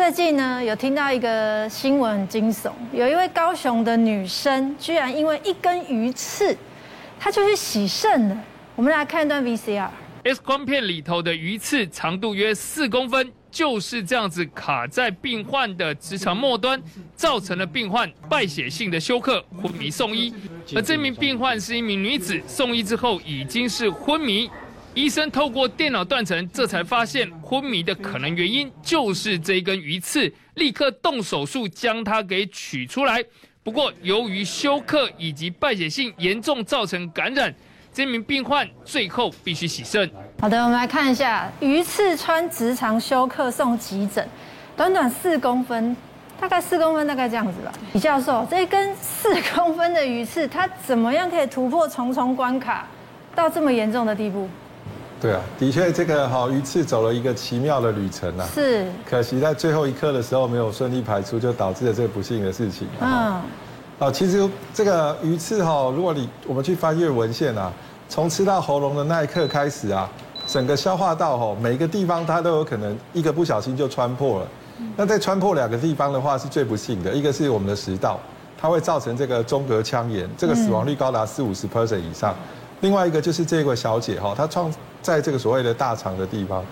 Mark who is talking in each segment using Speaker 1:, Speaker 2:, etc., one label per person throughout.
Speaker 1: 最近呢，有听到一个新闻很惊悚，有一位高雄的女生，居然因为一根鱼刺，她就去洗肾了。我们来看一段 VCR。
Speaker 2: X 光片里头的鱼刺长度约四公分，就是这样子卡在病患的直肠末端，造成了病患败血性的休克，昏迷送医。而这名病患是一名女子，送医之后已经是昏迷。医生透过电脑断层，这才发现昏迷的可能原因就是这一根鱼刺，立刻动手术将它给取出来。不过由于休克以及败血性严重造成感染，这名病患最后必须洗肾。
Speaker 1: 好的，我们来看一下鱼刺穿直肠休克送急诊，短短四公分，大概四公分，大概这样子吧。李教授，这一根四公分的鱼刺，它怎么样可以突破重重关卡，到这么严重的地步？
Speaker 3: 对啊，的确，这个好鱼刺走了一个奇妙的旅程啊。
Speaker 1: 是，
Speaker 3: 可惜在最后一刻的时候没有顺利排出，就导致了这个不幸的事情。
Speaker 1: 嗯。
Speaker 3: 啊，其实这个鱼刺哈，如果你我们去翻阅文献啊，从吃到喉咙的那一刻开始啊，整个消化道哈，每个地方它都有可能一个不小心就穿破了。那在穿破两个地方的话，是最不幸的。一个是我们的食道，它会造成这个中隔腔炎，这个死亡率高达四五十 percent 以上。另外一个就是这位小姐哈，她创在这个所谓的大肠的地方，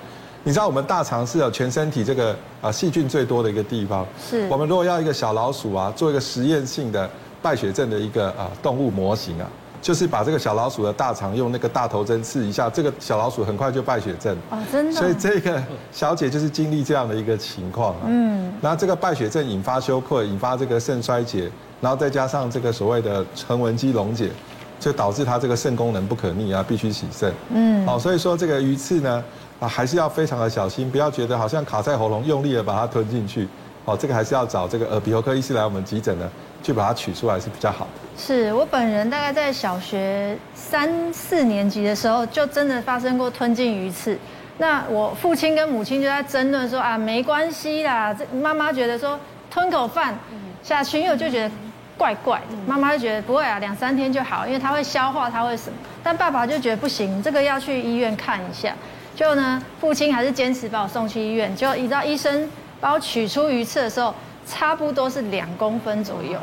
Speaker 3: 你知道我们大肠是有全身体这个啊细菌最多的一个地方。
Speaker 1: 是。
Speaker 3: 我们如果要一个小老鼠啊，做一个实验性的败血症的一个啊动物模型啊，就是把这个小老鼠的大肠用那个大头针刺一下，这个小老鼠很快就败血症。
Speaker 1: 哦，真的。
Speaker 3: 所以这个小姐就是经历这样的一个情况啊。嗯。然后这个败血症引发休克，引发这个肾衰竭，然后再加上这个所谓的横纹肌溶解。就导致它这个肾功能不可逆啊，必须洗肾。嗯，好，所以说这个鱼刺呢，啊，还是要非常的小心，不要觉得好像卡在喉咙，用力的把它吞进去。哦，这个还是要找这个耳鼻喉科医师来我们急诊呢，去把它取出来是比较好的。
Speaker 1: 是我本人大概在小学三四年级的时候，就真的发生过吞进鱼刺。那我父亲跟母亲就在争论说啊，没关系啦，这妈妈觉得说吞口饭下去，因为我就觉得。怪怪的，妈妈就觉得不会啊，两三天就好，因为他会消化，他会什么？但爸爸就觉得不行，这个要去医院看一下。就呢，父亲还是坚持把我送去医院。就一到医生把我取出鱼刺的时候，差不多是两公分左右。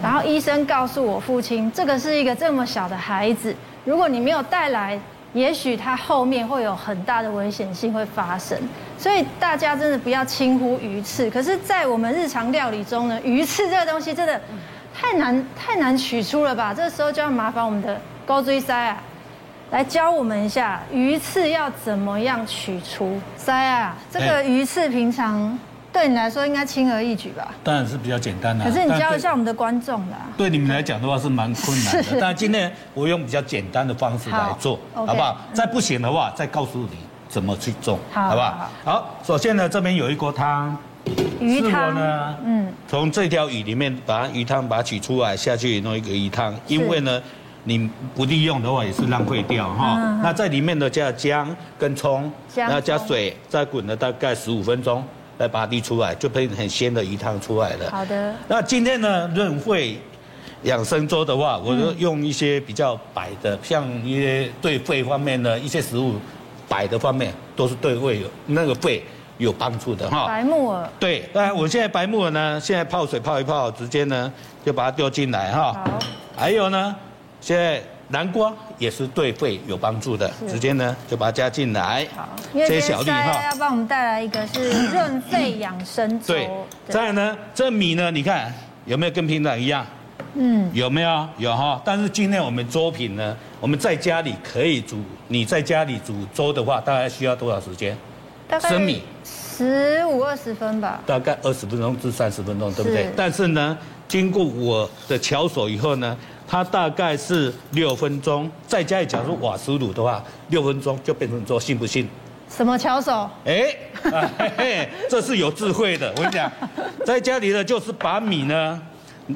Speaker 1: 然后医生告诉我父亲，这个是一个这么小的孩子，如果你没有带来，也许他后面会有很大的危险性会发生。所以大家真的不要轻忽鱼刺。可是，在我们日常料理中呢，鱼刺这个东西真的。太难太难取出了吧？这个时候就要麻烦我们的高追塞啊，来教我们一下鱼刺要怎么样取出。塞啊，这个鱼刺平常对你来说应该轻而易举吧？
Speaker 4: 当然是比较简单的。
Speaker 1: 可是你教一下我们的观众的。
Speaker 4: 对你们来讲的话是蛮困难的，但今天我用比较简单的方式来做，好不好？再不行的话，再告诉你怎么去做，好不好？好，首先呢，这边有一锅汤。鱼汤呢？嗯，从这条鱼里面把鱼汤把它取出来，下去弄一个鱼汤。因为呢，你不利用的话也是浪费掉哈。那在里面呢，加姜跟葱，然后加水，再滚了大概十五分钟，来把它沥出来，就变成很鲜的鱼汤出来了。
Speaker 1: 好的。
Speaker 4: 那今天呢，润肺养生粥的话，我就用一些比较白的，像一些对肺方面的一些食物，白的方面都是对胃有那个肺。有帮助的哈，
Speaker 1: 白木耳
Speaker 4: 对，那我现在白木耳呢，现在泡水泡一泡，直接呢就把它丢进来哈。好，还有呢，现在南瓜也是对肺有帮助的，直接呢就把它加进来。好，
Speaker 1: 这些小粒哈，要帮我们带来一个是润肺养生粥。对，
Speaker 4: 再来呢，这米呢，你看有没有跟平常一样？嗯，有没有？有哈。但是今天我们粥品呢，我们在家里可以煮，你在家里煮粥的话，大概需要多少时间？
Speaker 1: 生米十五二十分吧，
Speaker 4: 大概二十分钟至三十分钟，对不对？但是呢，经过我的巧手以后呢，它大概是六分钟。在家里假如瓦斯炉的话，六分钟就变成粥，信不信？
Speaker 1: 什么巧手？
Speaker 4: 哎，这是有智慧的。我跟你讲，在家里呢，就是把米呢，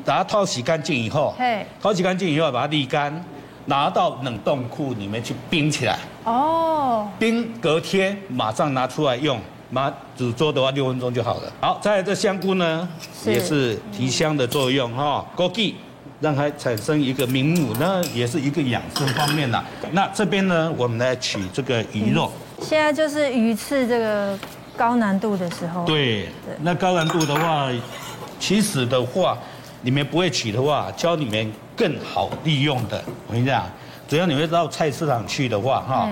Speaker 4: 把它淘洗干净以后，淘洗干净以后把它沥干。拿到冷冻库里面去冰起来哦，冰隔天马上拿出来用，马煮粥的话六分钟就好了。好，再来这香菇呢，也是提香的作用哈，枸杞让它产生一个明目，那也是一个养生方面的。那这边呢，我们来取这个鱼肉。
Speaker 1: 现在就是鱼刺这个高难度的时候。
Speaker 4: 对，那高难度的话，其实的话，你们不会取的话，教你们更好利用的。我跟你讲，只要你会到菜市场去的话，哈，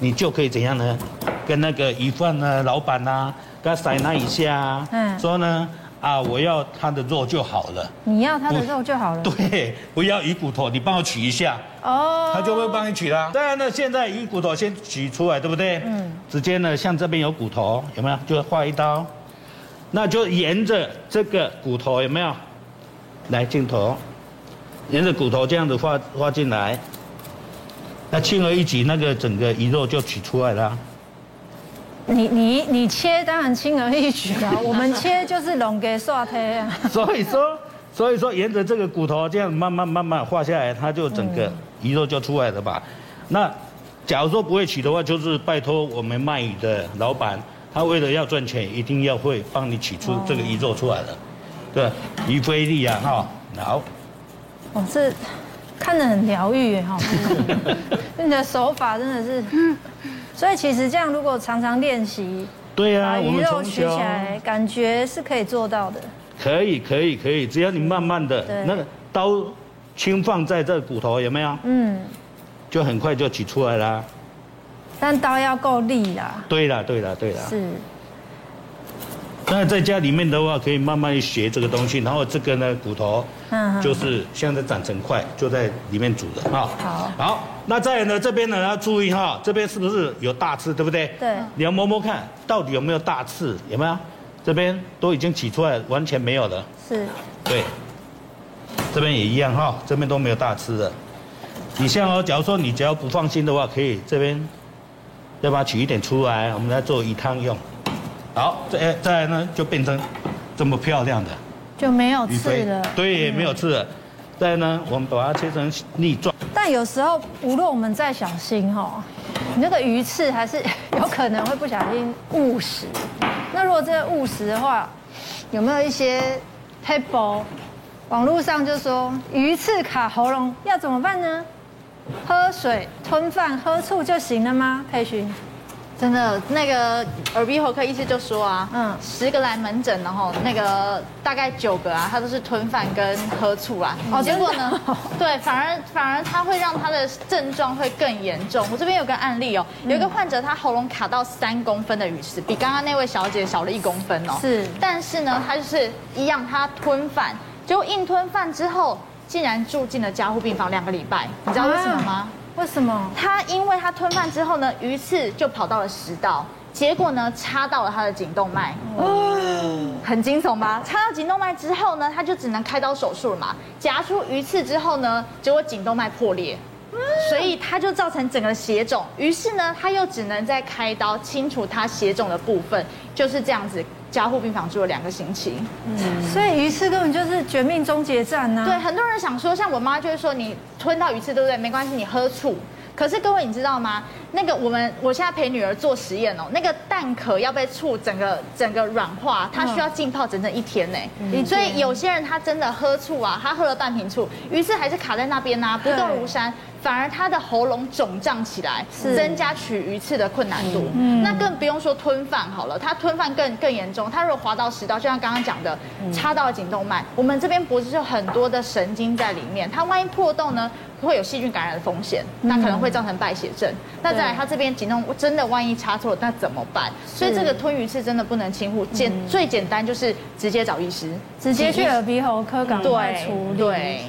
Speaker 4: 你就可以怎样呢？跟那个鱼贩呢，老板呐，跟他塞那一下，嗯，说呢。啊，我要他的肉就好了。
Speaker 1: 你要他的肉就好了。
Speaker 4: 对，不要鱼骨头，你帮我取一下。哦。他就会帮你取啦。当然呢，现在鱼骨头先取出来，对不对？嗯。直接呢，像这边有骨头，有没有？就划一刀，那就沿着这个骨头，有没有？来镜头，沿着骨头这样子划划进来，那轻而易举，那个整个鱼肉就取出来了。
Speaker 1: 你你你切当然轻而易举啊，我们切就是龙给刷胎啊。
Speaker 4: 所以说，所以说沿着这个骨头这样慢慢慢慢画下来，它就整个鱼肉就出来了吧？那假如说不会取的话，就是拜托我们卖鱼的老板，他为了要赚钱，一定要会帮你取出这个鱼肉出来的。对，鱼菲力啊，哈，好。
Speaker 1: 哦，这看得很疗愈哈，你的手法真的是。所以其实这样，如果常常练习，
Speaker 4: 对呀，
Speaker 1: 把鱼肉取起来，感觉是可以做到的。
Speaker 4: 可以，可以，可以，只要你慢慢的，那个刀轻放在这骨头，有没有？嗯，就很快就取出来啦。
Speaker 1: 但刀要够利啦。
Speaker 4: 对啦，对啦，对啦。
Speaker 1: 是。
Speaker 4: 那在家里面的话，可以慢慢学这个东西，然后这个呢，骨头，就是现在长成块，就在里面煮的哈。好，好，那再来呢，这边呢要注意哈，这边是不是有大刺，对不对？
Speaker 1: 对。
Speaker 4: 你要摸摸看，到底有没有大刺？有没有？这边都已经取出来，完全没有了。
Speaker 1: 是。
Speaker 4: 对。这边也一样哈，这边都没有大刺的。你像哦，假如说你只要不放心的话，可以这边要把它取一点出来，我们来做鱼汤用。好，再再来呢，就变成这么漂亮的，
Speaker 1: 就没有刺了。
Speaker 4: 对，没有刺了。再来呢，我们把它切成粒状。
Speaker 1: 但有时候，无论我们再小心哈，你那个鱼刺还是 有可能会不小心误食。那如果这个误食的话，有没有一些 table？网络上就说鱼刺卡喉咙要怎么办呢？喝水、吞饭、喝醋就行了吗？佩勋。
Speaker 5: 真的，那个耳鼻喉科医师就说啊，嗯，十个来门诊，然后那个大概九个啊，他都是吞饭跟喝醋啊。哦，结果呢，对，反而反而他会让他的症状会更严重。我这边有个案例哦，有一个患者他喉咙卡到三公分的鱼刺，比刚刚那位小姐小了一公分哦。
Speaker 1: 是，
Speaker 5: 但是呢，他就是一样，他吞饭，结果硬吞饭之后，竟然住进了加护病房两个礼拜。你知道为什么吗？
Speaker 1: 为什么？
Speaker 5: 他因为他吞饭之后呢，鱼刺就跑到了食道，结果呢插到了他的颈动脉，哦，很惊悚吧？插到颈动脉之后呢，他就只能开刀手术了嘛。夹出鱼刺之后呢，结果颈动脉破裂，所以他就造成整个血肿。于是呢，他又只能再开刀清除他血肿的部分，就是这样子。加护病房住了两个星期，
Speaker 1: 嗯，所以鱼刺根本就是绝命终结战呐。
Speaker 5: 对，很多人想说，像我妈就会说，你吞到鱼刺对不对？没关系，你喝醋。可是各位你知道吗？那个我们我现在陪女儿做实验哦，那个蛋壳要被醋整个整个软化，它需要浸泡整整一天呢。嗯，所以有些人他真的喝醋啊，他喝了半瓶醋，鱼刺还是卡在那边呐，不动如山。反而他的喉咙肿胀起来，增加取鱼刺的困难度。嗯，那更不用说吞饭好了，他吞饭更更严重。他如果滑到食道，就像刚刚讲的，插到了颈动脉，我们这边脖子就很多的神经在里面，它万一破洞呢，会有细菌感染的风险，那可能会造成败血症。那再来，他这边颈动真的万一插错了，那怎么办？所以这个吞鱼刺真的不能轻忽，简最简单就是直接找医师，
Speaker 1: 直接去耳鼻喉科赶快处理。
Speaker 5: 对。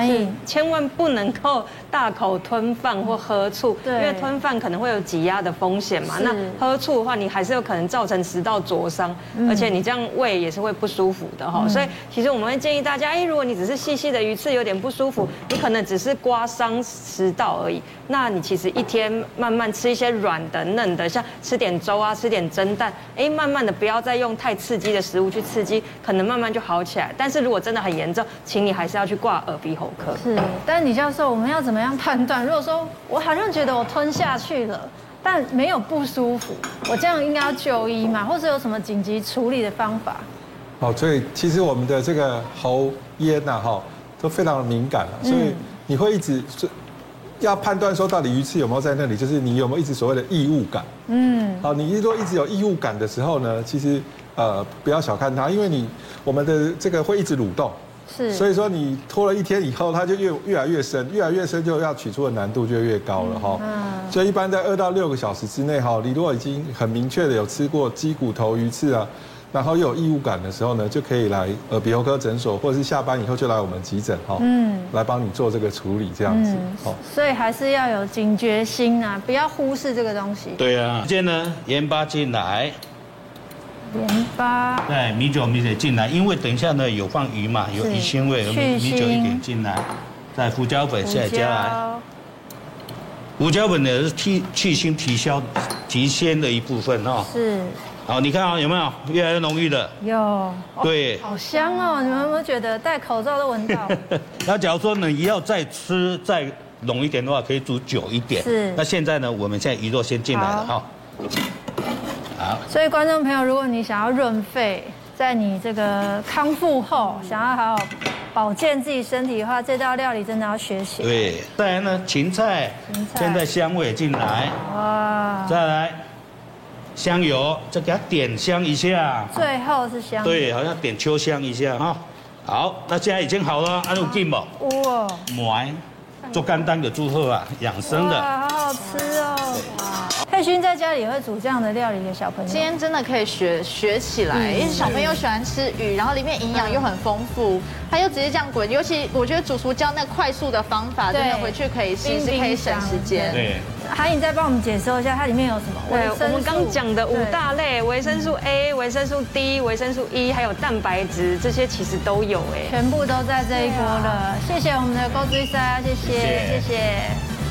Speaker 6: 是，千万不能够大口吞饭或喝醋，对，因为吞饭可能会有挤压的风险嘛。那喝醋的话，你还是有可能造成食道灼伤，而且你这样胃也是会不舒服的哈。所以其实我们会建议大家，哎，如果你只是细细的鱼刺有点不舒服，你可能只是刮伤食道而已。那你其实一天慢慢吃一些软的、嫩的，像吃点粥啊，吃点蒸蛋，哎，慢慢的不要再用太刺激的食物去刺激，可能慢慢就好起来。但是如果真的很严重，请你还是要去挂耳鼻喉。
Speaker 1: 是，但是李教授，我们要怎么样判断？如果说我好像觉得我吞下去了，但没有不舒服，我这样应该要就医吗？或者有什么紧急处理的方法？
Speaker 3: 好，所以其实我们的这个喉咽呐，哈，都非常的敏感，所以你会一直要判断说到底鱼刺有没有在那里，就是你有没有一直所谓的异物感。嗯，好，你如果一直有异物感的时候呢，其实呃不要小看它，因为你我们的这个会一直蠕动。是，所以说你拖了一天以后，它就越越来越深，越来越深就要取出的难度就越高了哈。嗯，所以一般在二到六个小时之内哈，你如果已经很明确的有吃过鸡骨头鱼刺啊，然后又有异物感的时候呢，就可以来耳鼻喉科诊所，或者是下班以后就来我们急诊哈，嗯，来帮你做这个处理这样子。
Speaker 1: 哦，所以还是要有警觉心啊，不要忽视这个东西。
Speaker 4: 对啊，接呢盐巴进来。
Speaker 1: 盐巴，
Speaker 4: 对，米酒、米酒进来，因为等一下呢有放鱼嘛，有鱼腥味，米米酒一点进来，再胡椒粉现在加来，胡椒粉呢是提去腥提消提鲜的一部分哦。是，好，你看啊，有没有越来越浓郁的？
Speaker 1: 有，
Speaker 4: 对，
Speaker 1: 好香哦！你们有没有觉得戴口罩都闻到？
Speaker 4: 那假如说你要再吃再浓一点的话，可以煮久一点。是，那现在呢，我们现在鱼肉先进来了哈。
Speaker 1: 所以，观众朋友，如果你想要润肺，在你这个康复后，想要好好保健自己身体的话，这道料理真的要学习。
Speaker 4: 对，再来呢，芹菜，芹菜，现在香味进来，哇，再来香油，再给它点香一下。
Speaker 1: 最后是香。
Speaker 4: 对，好像点秋香一下哈。好，那现在已经好了，按住劲吧。哇，买。做简单的祝贺啊，养生的，
Speaker 1: 哇，好好吃哦！哇，佩勋在家里也会煮这样的料理给小朋友。
Speaker 5: 今天真的可以学学起来，因为小朋友喜欢吃鱼，然后里面营养又很丰富，他就直接这样滚。尤其我觉得主厨教那快速的方法，真的回去可以试试，可以省时间。对。
Speaker 1: 海颖再帮我们解说一下，它里面有什么？
Speaker 6: 对，我们刚讲的五大类：维生素 A、维生素 D、维生素 E，还有蛋白质，这些其实都有哎，
Speaker 1: 全部都在这一锅了。谢谢我们的高追沙，谢谢谢谢。